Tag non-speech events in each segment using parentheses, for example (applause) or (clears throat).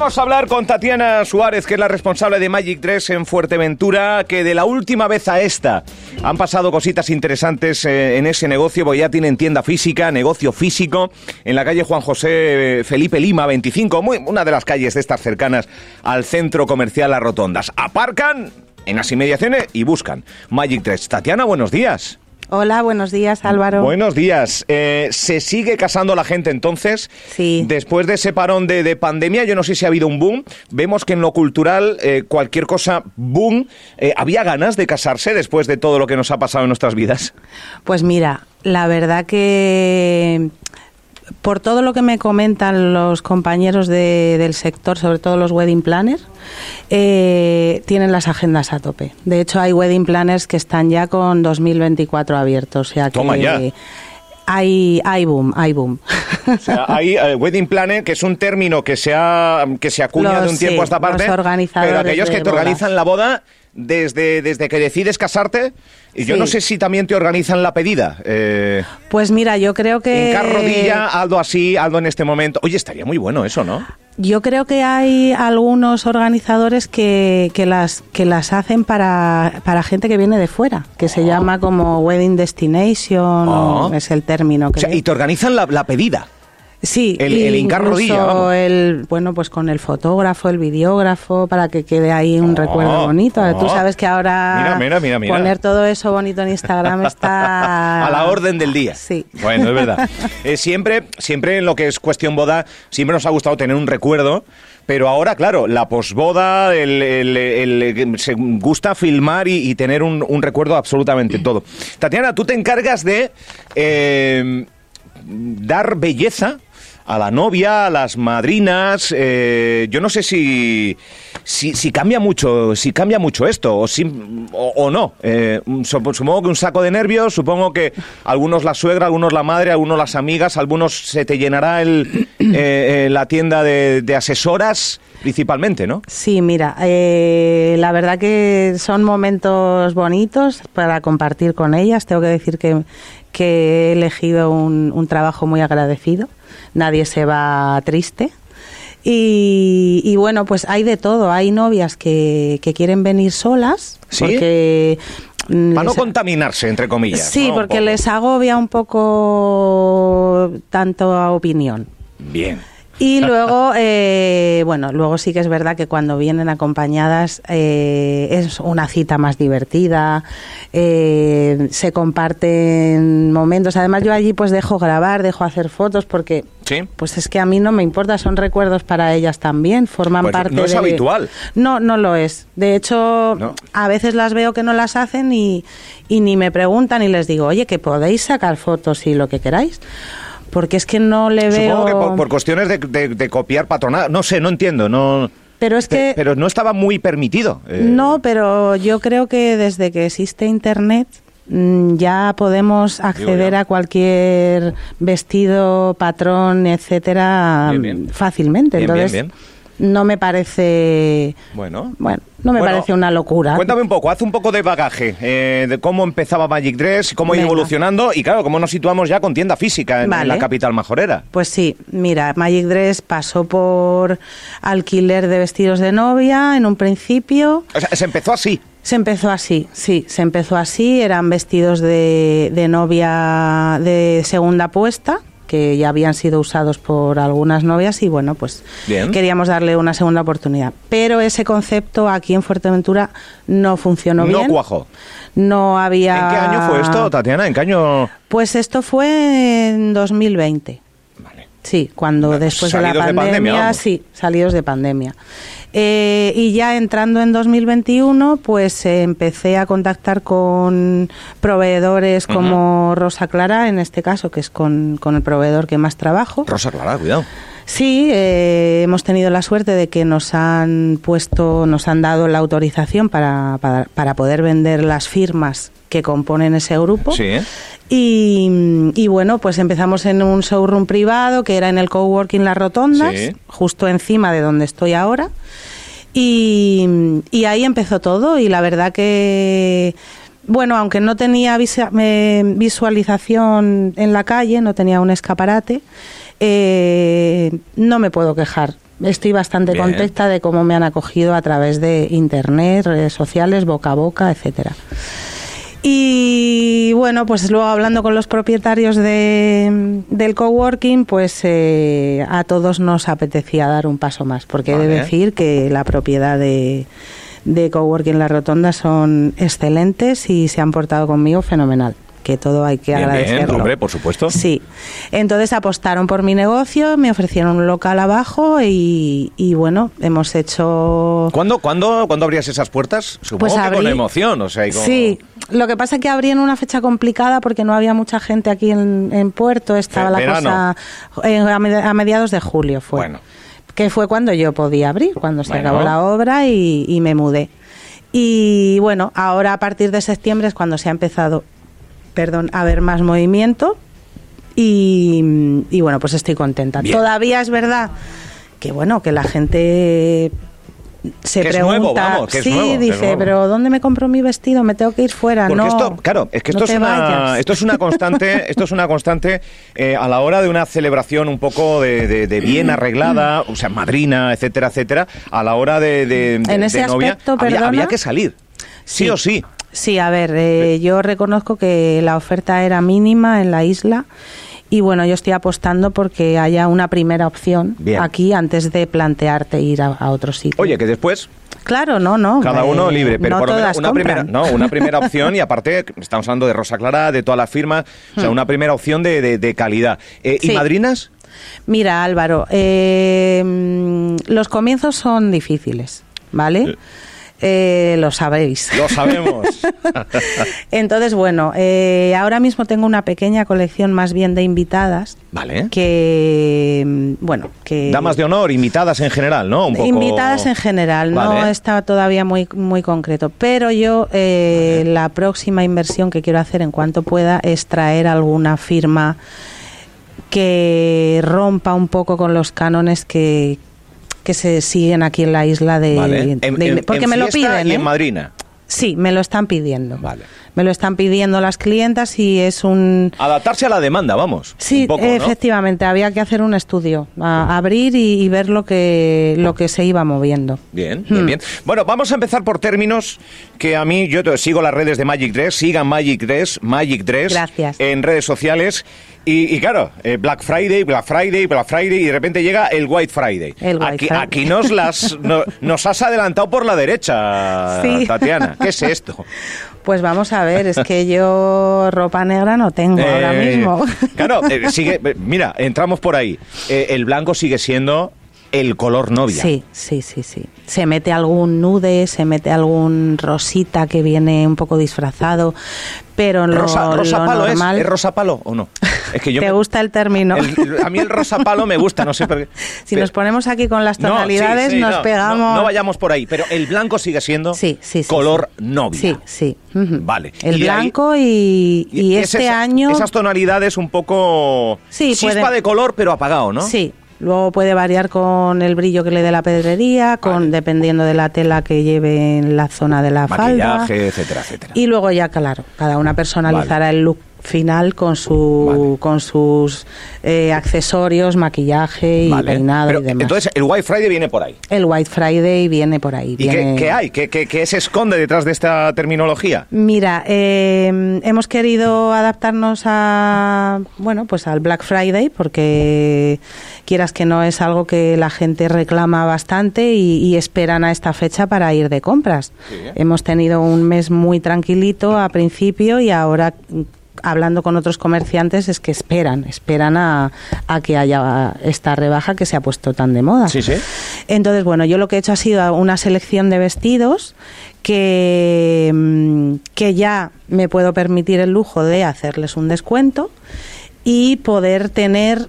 Vamos a hablar con Tatiana Suárez, que es la responsable de Magic Dress en Fuerteventura, que de la última vez a esta han pasado cositas interesantes eh, en ese negocio, porque ya tienen tienda física, negocio físico, en la calle Juan José Felipe Lima 25, muy, una de las calles de estas cercanas al centro comercial Las Rotondas. Aparcan en las inmediaciones y buscan Magic Dress. Tatiana, buenos días. Hola, buenos días Álvaro. Buenos días. Eh, ¿Se sigue casando la gente entonces? Sí. Después de ese parón de, pandemia, yo no sé si ha habido un boom. Vemos que en lo cultural, eh, cualquier cosa, boom. Eh, ¿Había ganas de casarse después de todo lo que nos ha pasado en nuestras vidas? Pues mira, la verdad que por todo lo que me comentan los compañeros del sector, sobre todo los wedding planners, eh, tienen las agendas a tope. De hecho, hay wedding planners que están ya con 2024 abiertos. O sea que Toma ya. Hay, hay boom, hay boom. O sea, hay eh, wedding planner, que es un término que se, ha, que se acuña de un tiempo a esta parte. pero aquellos que te organizan la boda desde, desde que decides casarte. Y yo no sé si también te organizan la pedida. Eh, pues mira, yo creo que... En rodilla, algo así, algo en este momento. Oye, estaría muy bueno eso, ¿no? Yo creo que hay algunos organizadores que, que las, que las hacen para, para gente que viene de fuera, que se ah. llama como Wedding Destination, ah. es el término. Que y te organizan la, la pedida. Sí, el, el rodilla. El, bueno, pues con el fotógrafo, el videógrafo, para que quede ahí un recuerdo oh, bonito. Tú oh. sabes que ahora poner todo eso bonito en Instagram (laughs) está... A la orden del día. Sí. Bueno, es verdad. (laughs) Eh, siempre, siempre en lo que es cuestión boda, siempre nos ha gustado tener un recuerdo. Pero ahora, claro, la posboda, el, se gusta filmar y, tener un, recuerdo absolutamente todo. Tatiana, tú te encargas de eh, dar belleza a la novia, a las madrinas. Eh, yo no sé si, si, cambia mucho, si cambia mucho esto o, o, no. Eh, supongo que un saco de nervios, supongo que algunos la suegra, algunos la madre, algunos las amigas, algunos se te llenará el, (clears throat) eh, la tienda de, de, asesoras principalmente, ¿no? Sí, mira, la verdad que son momentos bonitos para compartir con ellas. Tengo que decir que, que he elegido un, un trabajo muy agradecido nadie se va triste. Y, bueno, pues hay de todo. Hay novias que, quieren venir solas porque mm, para no contaminarse, entre comillas. Sí, porque les agobia un poco tanto a opinión. Bien. Y (laughs) luego, eh, bueno, luego sí que es verdad que cuando vienen acompañadas eh, es una cita más divertida, eh, se comparten momentos. Además yo allí pues dejo grabar, dejo hacer fotos porque pues es que a mí no me importa, son recuerdos para ellas también, forman pues parte. No es habitual. No, no lo es. De hecho, a veces las veo que no las hacen y, y ni me preguntan y les digo, oye, que podéis sacar fotos y lo que queráis porque es que no le veo... Supongo que por, cuestiones de, copiar patronal, no sé, no entiendo, no... Pero es que... Pero no estaba muy permitido. Eh. No, pero yo creo que desde que existe Internet mm, ya podemos acceder a cualquier vestido, patrón, etcétera, fácilmente. Entonces, no me parece... Bueno. Bueno, no me parece una locura. Cuéntame un poco, haz un poco de bagaje eh, de cómo empezaba Magic Dress, cómo iba evolucionando y claro, cómo nos situamos ya con tienda física en, la capital majorera. Pues sí, mira, Magic Dress pasó por alquiler de vestidos de novia en un principio. O sea, se empezó así. Se empezó así, sí, se empezó así, eran vestidos de, de novia de segunda puesta, que ya habían sido usados por algunas novias y bueno, pues queríamos darle una segunda oportunidad. Pero ese concepto aquí en Fuerteventura no funcionó bien. No cuajó. No había... ¿En qué año fue esto, Tatiana? ¿En qué año...? Pues esto fue en 2020. Sí, cuando después de la pandemia, sí, salidos de pandemia. Eh, y ya entrando en 2021, pues eh, empecé a contactar con proveedores como Rosa Clara, en este caso, que es con, el proveedor que más trabajo. Rosa Clara, cuidado. Sí, eh, hemos tenido la suerte de que nos han puesto, nos han dado la autorización para, para, poder vender las firmas que componen ese grupo. Sí. Y, y, bueno, pues empezamos en un showroom privado que era en el coworking Las Rotondas, justo encima de donde estoy ahora. Y, y ahí empezó todo y la verdad que bueno, aunque no tenía visualización en la calle, no tenía un escaparate, eh, no me puedo quejar. estoy bastante Bien. contenta de cómo me han acogido a través de internet, redes sociales, boca a boca, etcétera. Y bueno, pues luego hablando con los propietarios de, del coworking, pues eh, a todos nos apetecía dar un paso más, porque he de decir que la propiedad de, de coworking La Rotonda son excelentes y se han portado conmigo fenomenal, que todo hay que Bien, bien, agradecerlo. hombre, por supuesto. Sí, entonces apostaron por mi negocio, me ofrecieron un local abajo y, y bueno, hemos hecho... ¿Cuándo, cuándo, ¿Cuándo abrías esas puertas? Supongo Pues que con abrí- emoción, o sea, y con- Sí, lo que pasa es que abrí en una fecha complicada porque no había mucha gente aquí en, en Puerto, estaba la cosa eh, a, med- a mediados de julio fue. Bueno. Que fue cuando yo podía abrir, cuando se Bueno. acabó la obra y, y me mudé. Y bueno, ahora a partir de septiembre es cuando se ha empezado, perdón, a ver más movimiento y, y bueno, pues estoy contenta. Bien. Todavía es verdad que bueno, que la gente se Que es pregunta, nuevo, vamos, que es sí, nuevo, que es dice, nuevo. pero ¿dónde me compro mi vestido? Me tengo que ir fuera, Porque no. esto, claro, es que no esto, es una, esto es una constante, (laughs) esto es una constante eh, a la hora de una celebración un poco de, de- de bien arreglada, o sea, madrina, etcétera, etcétera, a la hora de, de, En ese novia, aspecto, había, perdona. había que salir, sí, o sí. Sí, a ver, eh, yo reconozco que la oferta era mínima en la isla y bueno, yo estoy apostando porque haya una primera opción Bien. aquí antes de plantearte ir a, a otro sitio. Oye, que después claro, no, no. cada eh, uno libre, pero no por lo menos todas una primera, no, una (laughs) primera opción y aparte estamos hablando de Rosa Clara, de todas las firmas, o sea, una primera opción de, de- de calidad. Eh, ¿Y Hmm. Madrinas? Mira, Álvaro, eh, mm, los comienzos son difíciles, ¿vale? Eh, lo sabéis. Lo sabemos. (laughs) Entonces, bueno, eh, ahora mismo tengo una pequeña colección más bien de invitadas vale. que, mm, bueno, que... Damas de honor, invitadas en general, ¿no? Un poco- Invitadas en general, no está todavía muy, muy concreto. Pero yo, eh, la próxima inversión que quiero hacer en cuanto pueda es traer alguna firma que rompa un poco con los cánones que, que se siguen aquí en la isla de... Vale. En- de- en- porque en me lo piden. Y ¿eh? en madrina. Sí, me lo están pidiendo. Vale. Me lo están pidiendo las clientas y es un... Adaptarse a la demanda, vamos. Sí, efectivamente, había que hacer un estudio, a- abrir y, y ver lo que, lo que se iba moviendo. Bien, bien, Hmm. bien. Bueno, vamos a empezar por términos que a mí, yo sigo las redes de Magic Dress, sigan Magic Dress, Magic Dress Gracias. en redes sociales. Y, y claro, eh, Black Friday, Black Friday, Black Friday, y de repente llega el White Friday. El White aquí, Friday. aquí nos las (laughs) no- nos has adelantado por la derecha, Sí. Tatiana. ¿Qué es (laughs) esto? Pues vamos a ver, es que yo ropa negra no tengo ahora Eh, mismo. Claro, eh, (laughs) sigue, mira, entramos por ahí. El blanco sigue siendo el color novia. Sí, sí, sí, sí. Se mete algún nude, se mete algún rosita que viene un poco disfrazado, pero lo, Rosa, rosa lo palo es, normal... ¿es rosa palo o no? Es que yo (laughs) ¿Te me- gusta el término? el- el- a mí el rosa palo me gusta, no sé por qué. (laughs) si nos ponemos aquí con las No, sí, tonalidades, sí, nos no, pegamos... No, no vayamos por ahí, pero el blanco sigue siendo Sí, sí, sí, color novia. Sí, sí. Vale. El Y de ahí- blanco y, y es este esa- año... Esas tonalidades un poco Sí, chispa puede- de color, pero apagado, ¿no? Sí, luego puede variar con el brillo que le dé la pedrería, con Vale. dependiendo de la tela que lleve en la zona de la falda. Maquillaje, etcétera, etcétera. Y luego ya, claro, cada una personalizará el look final con su Vale. con sus eh, accesorios, maquillaje y Vale. peinado Pero, y demás. Entonces, el White Friday viene por ahí. el White Friday viene por ahí. ¿Y qué, viene- qué hay? ¿Qué, qué- qué se esconde detrás de esta terminología? Mira, eh, hemos querido adaptarnos a bueno, pues al Black Friday porque quieras que no es algo que la gente reclama bastante y, y esperan a esta fecha para ir de compras. Hemos tenido un mes muy tranquilito a principio y ahora hablando con otros comerciantes es que esperan, esperan a, a que haya esta rebaja que se ha puesto tan de moda. Sí, sí. Entonces, bueno, yo lo que he hecho ha sido una selección de vestidos que, mm, que ya me puedo permitir el lujo de hacerles un descuento y poder tener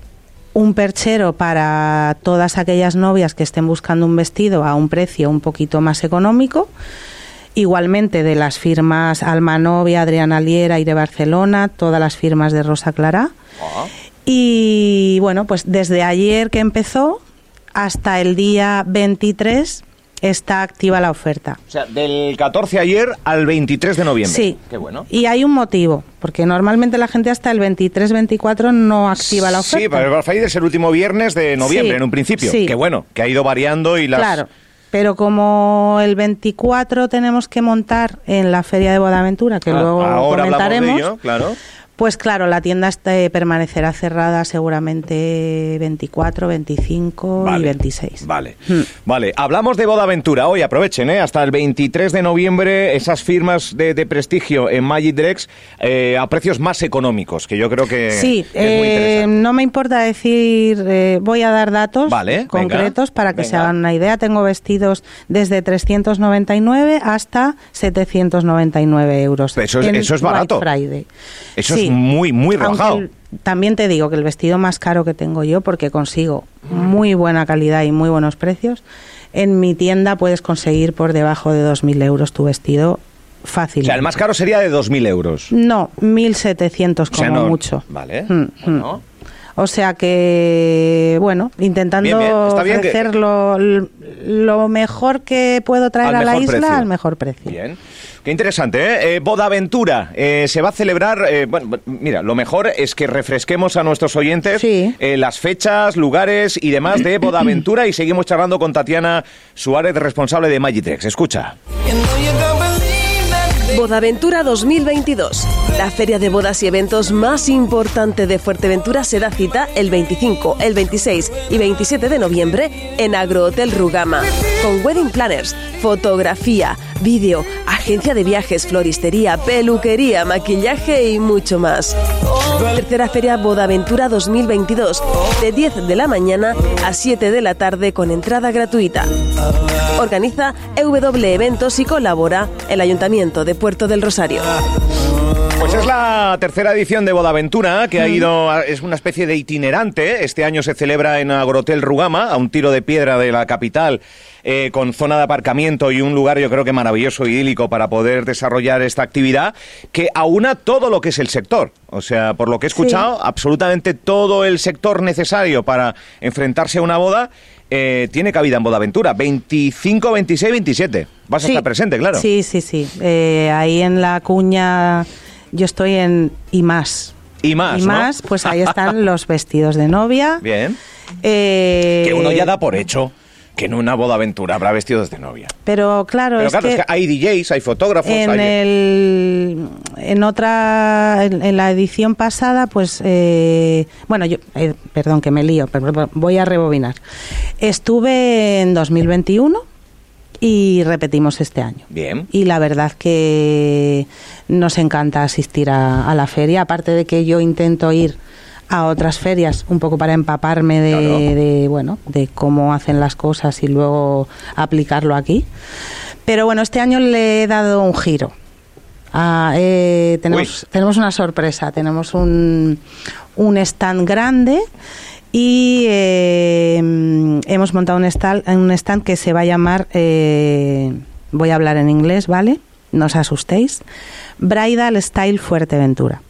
un perchero para todas aquellas novias que estén buscando un vestido a un precio un poquito más económico. Igualmente de las firmas Alma Novia, Adriana Liera, Aire Barcelona, todas las firmas de Rosa Clara. Ah. Y bueno, pues desde ayer que empezó hasta el día 23 está activa la oferta. O sea, del 14 ayer al 23 de noviembre. Sí. Qué bueno. Y hay un motivo, porque normalmente la gente hasta el 23-24 no activa la oferta. Sí, pero el Black es el último viernes de noviembre, Sí, en un principio. sí. Qué bueno, que ha ido variando y las... Claro. Pero como el 24 tenemos que montar en la feria de Bodaventura, que Ah, luego ahora hablamos de comentaremos, ello, claro. Pues claro, la tienda este, permanecerá cerrada seguramente 24, 25 y 26. Vale, Hmm. vale. Hablamos de Boda Aventura. Hoy aprovechen, ¿eh? hasta el 23 de noviembre, esas firmas de, de prestigio en Magic Drex eh, a precios más económicos, que yo creo que Sí, es muy eh, interesante. no me importa decir, eh, voy a dar datos Vale, venga, concretos para que se hagan una idea. Tengo vestidos desde 399 hasta 799 euros. Eso es- eso barato. Friday. Eso es muy, muy rebajado. el- también te digo que el vestido más caro que tengo yo, porque consigo muy buena calidad y muy buenos precios, en mi tienda puedes conseguir por debajo de 2.000 euros tu vestido fácil. O sea, el más caro sería de 2.000 euros. No, 1.700 O sea, como no- mucho. Vale. Mm, mm. O sea que, bueno, intentando Bien, bien, está bien que- ofrecer lo, lo mejor que puedo traer Al a la isla precio. al mejor precio. Bien. Qué interesante, ¿eh? Eh, Bodaventura eh, se va a celebrar. eh, bueno, bu- mira, lo mejor es que refresquemos a nuestros oyentes Sí. eh, las fechas, lugares y demás de (clears throat) Bodaventura y seguimos charlando con Tatiana Suárez, responsable de Magitrex. Escucha. Bodaventura 2022. La feria de bodas y eventos más importante de Fuerteventura se da cita el 25, el 26 y 27 de noviembre en Agrohotel Rugama. Con wedding planners, fotografía, vídeo, agencia de viajes, floristería, peluquería, maquillaje y mucho más. Tercera Feria Bodaventura 2022, de 10 de la mañana a 7 de la tarde con entrada gratuita. Organiza EW Eventos y colabora el Ayuntamiento de Puerto del Rosario. Pues es la tercera edición de Bodaventura, que ha ido, a- es una especie de itinerante. Este año se celebra en Agrotel Rugama, a un tiro de piedra de la capital, eh, con zona de aparcamiento y un lugar yo creo que maravilloso, idílico, para poder desarrollar esta actividad, que aúna todo lo que es el sector. O sea, por lo que he escuchado, absolutamente todo el sector necesario para enfrentarse a una boda. eh, tiene cabida en Bodaventura, 25, 26, 27. Vas a Sí. estar presente, claro. Sí, sí, sí. Eh, ahí en la cuña yo estoy en y más. Y más, Y ¿no? más, pues ahí están (laughs) los vestidos de novia. Bien. Eh, Que uno ya da por hecho que en una boda aventura habrá vestidos de novia. Pero claro, Pero es, claro, que es que hay DJs, hay fotógrafos, en hay... el en otra en, en la edición pasada pues eh, bueno yo eh, perdón que me lío pero voy a rebobinar estuve en 2021 y repetimos este año Bien. y la verdad que nos encanta asistir a, a la feria aparte de que yo intento ir a otras ferias un poco para empaparme de, Claro. de, bueno de cómo hacen las cosas y luego aplicarlo aquí pero bueno este año le he dado un giro Ah, eh, tenemos, Uy. tenemos una sorpresa tenemos un, un stand grande y eh, hemos montado un stand, un stand que se va a llamar, eh, voy a hablar en inglés, ¿vale? No os asustéis. Bridal Style Fuerteventura.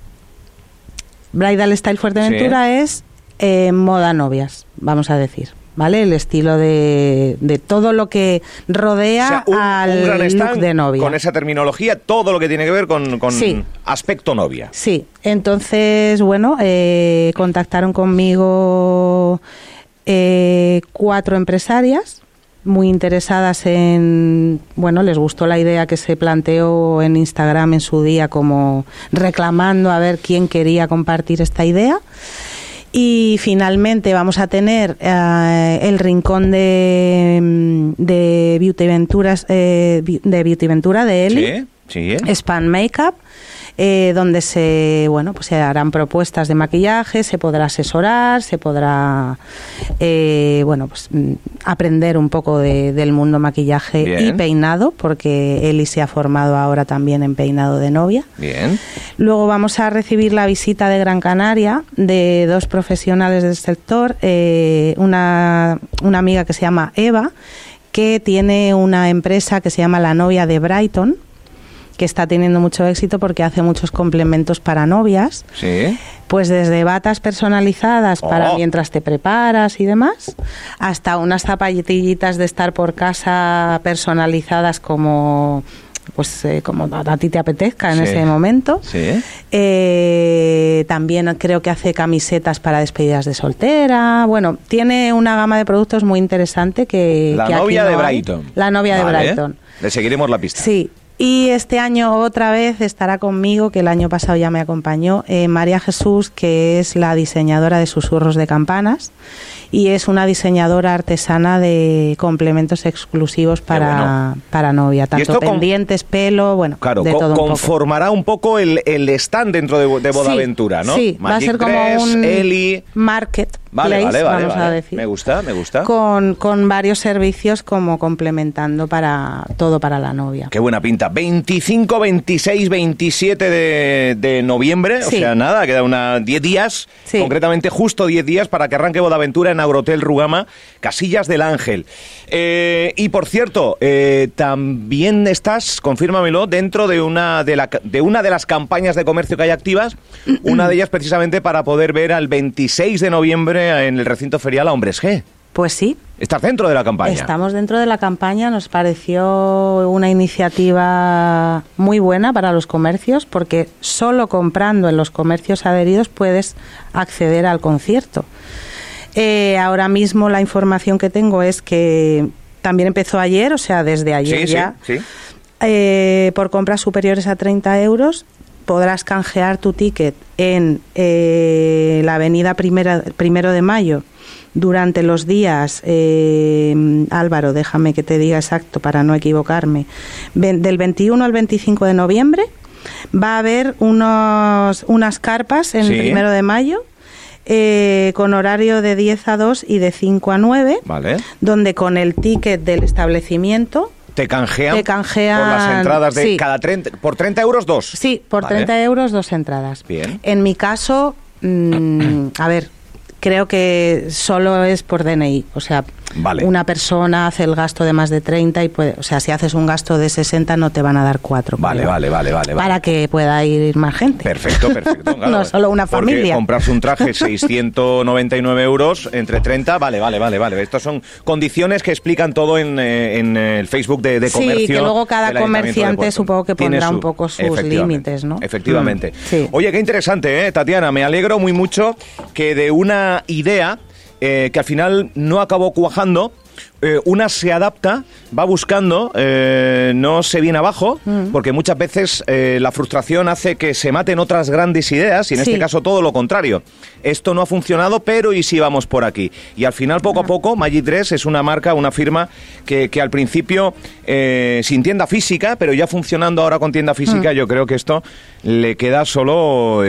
Bridal Style Fuerteventura es eh, moda novias, vamos a decir. ¿Vale? El estilo de, de todo lo que rodea O sea, un, al un gran look de novia. con esa terminología, todo lo que tiene que ver con, con Sí. aspecto novia. Sí, entonces, bueno, eh, contactaron conmigo eh, cuatro empresarias muy interesadas en, bueno, les gustó la idea que se planteó en Instagram en su día como reclamando a ver quién quería compartir esta idea. Y finalmente vamos a tener eh, el rincón de, mm, de Beauty Venturas, eh, de Beauty Ventura de Eli. Sí, sí. Span Makeup, eh, donde se, bueno, pues se harán propuestas de maquillaje, se podrá asesorar, se podrá, eh, bueno, pues mm, aprender un poco de- del mundo maquillaje y peinado, porque Eli se ha formado ahora también en peinado de novia. Bien. Luego vamos a recibir la visita de Gran Canaria de dos profesionales del sector, eh, una, una amiga que se llama Eva, que tiene una empresa que se llama La Novia de Brighton, que está teniendo mucho éxito porque hace muchos complementos para novias. Sí. Pues desde batas personalizadas para Oh. mientras te preparas y demás, hasta unas zapatillitas de estar por casa personalizadas como pues eh, como a ti te apetezca en Sí. ese momento. Sí. Eh, también creo que hace camisetas para despedidas de soltera. Bueno, tiene una gama de productos muy interesante que La que aquí novia de hay. Brighton. La novia de. Brighton. Le seguiremos la pista. Sí. Y este año otra vez estará conmigo, que el año pasado ya me acompañó, eh, María Jesús, que es la diseñadora de susurros de campanas y es una diseñadora artesana de complementos exclusivos para, bueno. para novia, tanto esto con- pendientes, pelo, bueno, Claro, de co- todo un poco. conformará un poco el, el stand dentro de, de Boda Sí, ¿no? Sí, va a Magic ser como un Eli. market Vale, place, vale, vale, vamos vale. a decir. Me gusta, me gusta. Con, con varios servicios como complementando para todo para la novia. Qué buena pinta. 25, 26, 27 de, de noviembre. O Sí. sea, nada, queda una 10 días. Sí. Concretamente, justo 10 días para que arranque Bodaventura en Agrotel Rugama, Casillas del Ángel. Eh, y por cierto, eh, también estás, confírmamelo, dentro de una de, la, de una de las campañas de comercio que hay activas. Una de ellas precisamente para poder ver al 26 de noviembre en el recinto ferial a Hombres G. Pues sí, Estás dentro de la campaña. Estamos dentro de la campaña, nos pareció una iniciativa muy buena para los comercios porque solo comprando en los comercios adheridos puedes acceder al concierto. Eh, ahora mismo la información que tengo es que también empezó ayer, o sea, desde ayer Sí, ya. sí, sí. Eh, por compras superiores a 30 euros podrás canjear tu ticket en eh, la avenida primera, Primero de Mayo durante los días, eh, Álvaro, déjame que te diga exacto para no equivocarme, del 21 al 25 de noviembre va a haber unos, unas carpas en Sí. el Primero de Mayo eh, con horario de 10 a 2 y de 5 a 9 Vale. donde con el ticket del establecimiento Te canjean, Te canjean, por las entradas de sí. cada 30, por 30 euros dos. Sí, por Vale. 30 euros dos entradas. Bien. En mi caso, mm, a ver, creo que solo es por DNI. O sea, Vale. una persona hace el gasto de más de 30 y puede, o sea, si haces un gasto de 60 no te van a dar cuatro. Vale, vale, vale, vale. vale. Para que pueda ir más gente. Perfecto, (laughs) perfecto. claro. No solo una Porque familia. comprarse un traje (laughs) 699 euros entre 30, vale, vale, vale, vale. Estas son condiciones que explican todo en, eh, en el Facebook de, de Sí, comercio. que luego cada comerciante supongo que pondrá un poco sus límites, ¿no? Efectivamente. Mm, sí. Oye, qué interesante, ¿eh, Tatiana? Me alegro muy mucho que de una idea eh, que al final no acabó cuajando, eh, una se adapta, va buscando, eh, no se viene abajo, Mm. porque muchas veces eh, la frustración hace que se maten otras grandes ideas y en Sí. este caso todo lo contrario. Esto no ha funcionado, pero ¿y si vamos por aquí? Y al final, poco a poco, Magic Dress es una marca, una firma que, que al principio, sin tienda física, pero ya funcionando ahora con tienda Mm. física, yo creo que esto le queda solo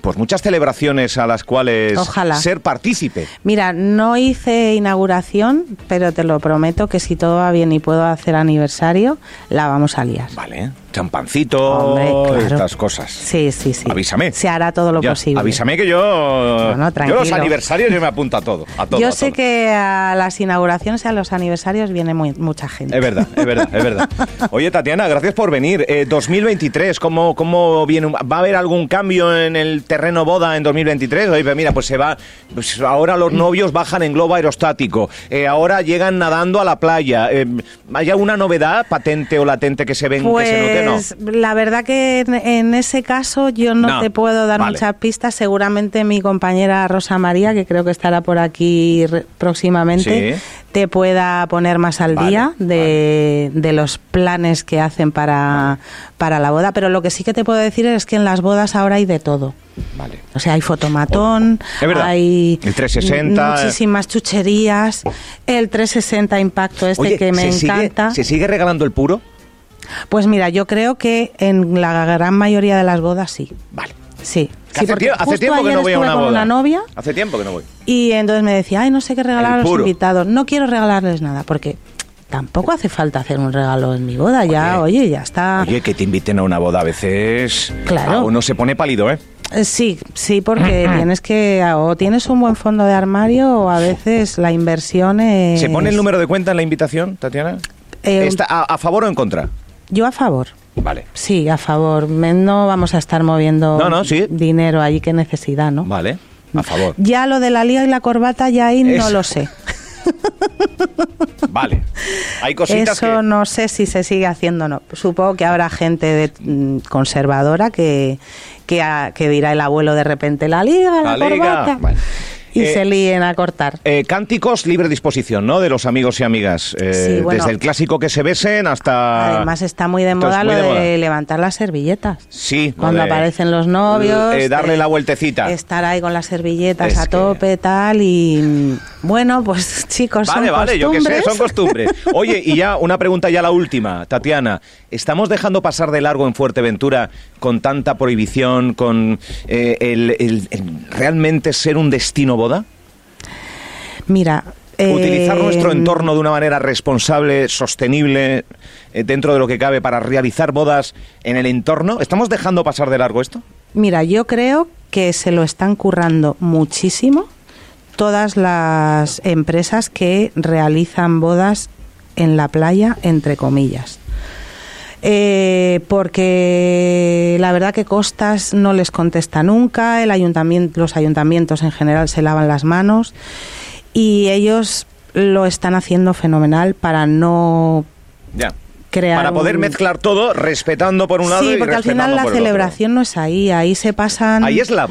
pues muchas celebraciones a las cuales Ojalá. ser partícipe. Mira, no hice inauguración, pero te lo prometo que si todo va bien y puedo hacer aniversario, la vamos a liar. Vale, champancito, Hombre, claro. estas cosas. Sí, sí, sí. Avísame. Se hará todo lo Ya, posible. Avísame que yo, No, no, yo los aniversarios yo me apunto a todo. A todo Yo a sé todo. que a las inauguraciones y a los aniversarios viene muy, mucha gente. Es verdad, es verdad, es verdad. Oye, Tatiana, gracias por venir. Eh, 2023, ¿cómo, ¿cómo viene? ¿Va a haber algún cambio en el terreno boda en 2023? Oye, pues mira, pues se va. pues ahora los novios bajan en globo aerostático. eh, ahora llegan nadando a la playa. Eh, ¿Hay alguna novedad patente o latente que se ven, que se note? No. Pues la verdad que en, en ese caso yo no, No, te puedo dar vale. muchas pistas. Seguramente mi compañera Rosa María, que creo que estará por aquí próximamente, Sí. te pueda poner más al Vale, día de, de los planes que hacen para, para la boda. Pero lo que sí que te puedo decir es que en las bodas ahora hay de todo. Vale. O sea, hay fotomatón, hay El 360. muchísimas chucherías, el 360 impacto este Oye, que me ¿se encanta. Sigue, ¿Se sigue regalando el puro? Pues mira, yo creo que en la gran mayoría de las bodas sí. Vale. Sí. Hace, porque tie- hace tiempo que no voy a una boda. una novia Hace tiempo que no voy. y entonces me decía, ay, no sé qué regalar a los invitados. No quiero regalarles nada porque tampoco hace falta hacer un regalo en mi boda. Ya, Oye, ya está. Oye, que te inviten a una boda a veces. Claro. Ah, uno se pone pálido, ¿eh? Eh, Sí, sí, porque (clears throat) tienes que o tienes un buen fondo de armario o a veces la inversión es... ¿Se pone el número de cuenta en la invitación, Tatiana? Eh, ¿Está a, a favor o en contra? Yo a favor. Vale. Sí, a favor. No vamos a estar moviendo No, no, sí. dinero allí, qué necesidad, ¿no? Vale. A favor. Ya lo de la liga y la corbata, ya ahí no lo sé. (laughs) Vale. Hay cositas Eso que... no sé si se sigue haciendo o no. Supongo que habrá gente de- mm, conservadora que, que, a- que dirá el abuelo de repente la liga, la, La liga. corbata. Bueno. Y Eh, se líen a cortar. Eh, cánticos libre disposición, ¿no? De los amigos y amigas. Eh, Sí, bueno. Desde el clásico que se besen hasta... Además está muy de moda muy lo de levantar las servilletas. Sí. Cuando de- aparecen los novios. eh, darle la vueltecita. Estar ahí con las servilletas Es a que- tope, tal. Y bueno, pues (laughs) chicos, Vale, son vale, yo qué sé, costumbres. son costumbres. (laughs) Oye, y ya una pregunta ya la última, Tatiana. ¿Estamos dejando pasar de largo en Fuerteventura con tanta prohibición, con eh, el, el- el realmente ser un destino boda? Mira. Utilizar eh, nuestro entorno de una manera responsable, sostenible, eh, dentro de lo que cabe, para realizar bodas en el entorno. ¿Estamos dejando pasar de largo esto? Mira, yo creo que se lo están currando muchísimo todas las empresas que realizan bodas en la playa, entre comillas. Eh, porque la verdad que Costas no les contesta nunca, el ayuntamiento, los ayuntamientos en general se lavan las manos y ellos lo están haciendo fenomenal para no. Crear Para poder un- mezclar todo, respetando por un lado Sí, y porque al final la otro. celebración no es ahí, ahí se pasan Ahí es la,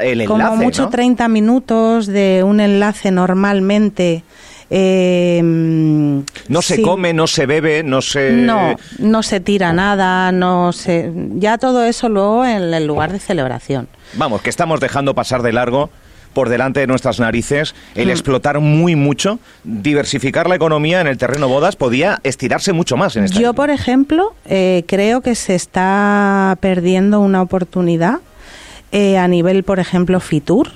el enlace, como mucho ¿no? 30 minutos de un enlace normalmente. eh, No se sí. come, no se bebe, no se... No, no se tira nada, no se, ya todo eso luego en el lugar de celebración. Vamos, que estamos dejando pasar de largo por delante de nuestras narices el Mm. explotar muy mucho, diversificar la economía en el terreno bodas podía estirarse mucho más en esta Yo, por ejemplo, eh, creo que se está perdiendo una oportunidad eh, a nivel, por ejemplo, Fitur.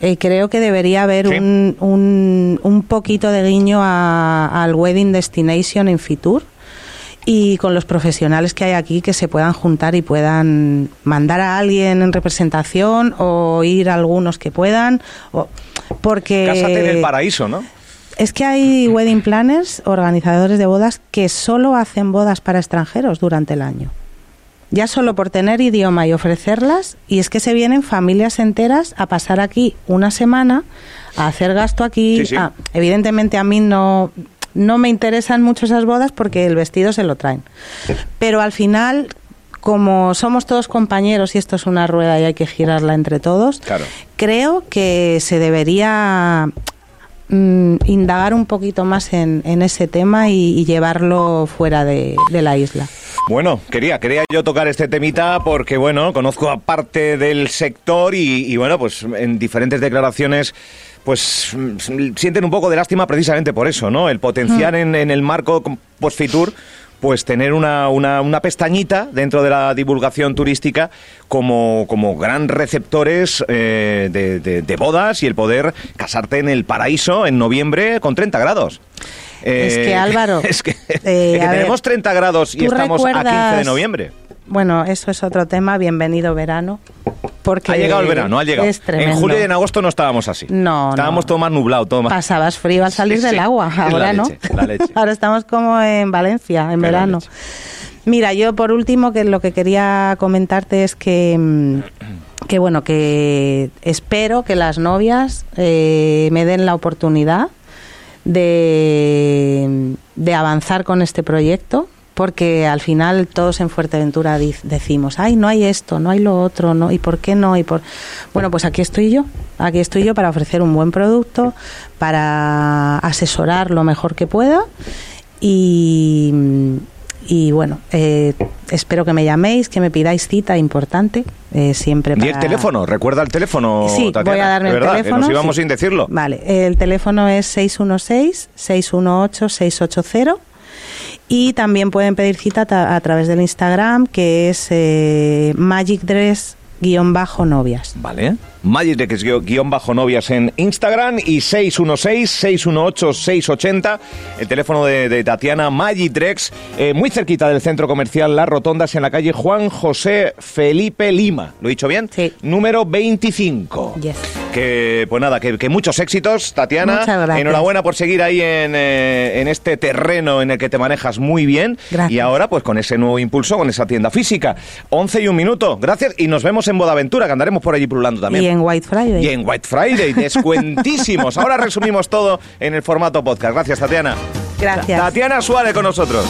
Eh, creo que debería haber Sí. un, un, un poquito de guiño a- al Wedding Destination en Fitur y con los profesionales que hay aquí que se puedan juntar y puedan mandar a alguien en representación o ir algunos que puedan. o- porque Cásate en el paraíso, ¿no? es que hay wedding planners, organizadores de bodas, que solo hacen bodas para extranjeros durante el año. Ya solo por tener idioma y ofrecerlas, y es que se vienen familias enteras a pasar aquí una semana, a hacer gasto aquí. Sí, sí. a- evidentemente a mí no, no me interesan mucho esas bodas porque el vestido se lo traen. Pero al final, como somos todos compañeros y esto es una rueda y hay que girarla entre todos, Claro. creo que se debería mm, indagar un poquito más en, en ese tema y, y llevarlo fuera de, de la isla. Bueno, quería, quería yo tocar este temita porque, bueno, conozco a parte del sector y, y, bueno, pues en diferentes declaraciones pues mm, sienten un poco de lástima precisamente por eso, ¿no? El potenciar en, en el marco post-Fitur pues tener una, una, una pestañita dentro de la divulgación turística como, como gran receptores eh, de, de- de bodas y el poder casarte en el paraíso en noviembre con 30 grados. Es Eh, que, Álvaro, (laughs) es que, eh, es que a ver, tenemos 30 grados y ¿tú estamos a 15 de noviembre. Bueno, eso es otro tema. Bienvenido verano. Porque Ha llegado el verano, ha llegado. Es En julio y en agosto no estábamos así. No, Estábamos no. todo más nublado, todo más... Pasabas frío al salir Sí, sí. del agua, la ahora no. leche, la leche. (laughs) ahora estamos como en Valencia, en verano. Mira, yo por último que lo que quería comentarte es que mm, que bueno que espero que las novias eh, me den la oportunidad de, de avanzar con este proyecto porque al final todos en Fuerteventura decimos, ay, no hay esto, no hay lo otro, no, ¿y por qué no? Y por bueno, pues aquí estoy yo, aquí estoy yo para ofrecer un buen producto, para asesorar lo mejor que pueda y, y bueno, eh, espero que me llaméis, que me pidáis cita importante, eh, siempre ¿Y para... el teléfono? ¿Recuerda el teléfono, Sí, Tatiana? voy a darme ¿De el verdad? teléfono. nos íbamos sí. sin decirlo. Vale, el teléfono es 616-618-680 y también pueden pedir cita ta- a través del Instagram que es eh, Magic guion bajo novias. Vale. Es guión- bajo novias en Instagram y 616-618-680, el teléfono de, de Tatiana Magic Drex, eh, muy cerquita del centro comercial Las Rotondas en la calle Juan José Felipe Lima. ¿Lo he dicho bien? Sí. Número 25. Yes. Que, pues nada, que, que muchos éxitos, Tatiana. Enhorabuena por seguir ahí en, eh, en este terreno en el que te manejas muy bien. Gracias. Y ahora, pues con ese nuevo impulso, con esa tienda física. 11 y un minuto. Gracias. Y nos vemos en Bodaventura, que andaremos por allí pululando también. Y en White Friday. Y en White Friday, descuentísimos. Ahora resumimos todo en el formato podcast. Gracias, Tatiana. Gracias. Tatiana Suárez con nosotros.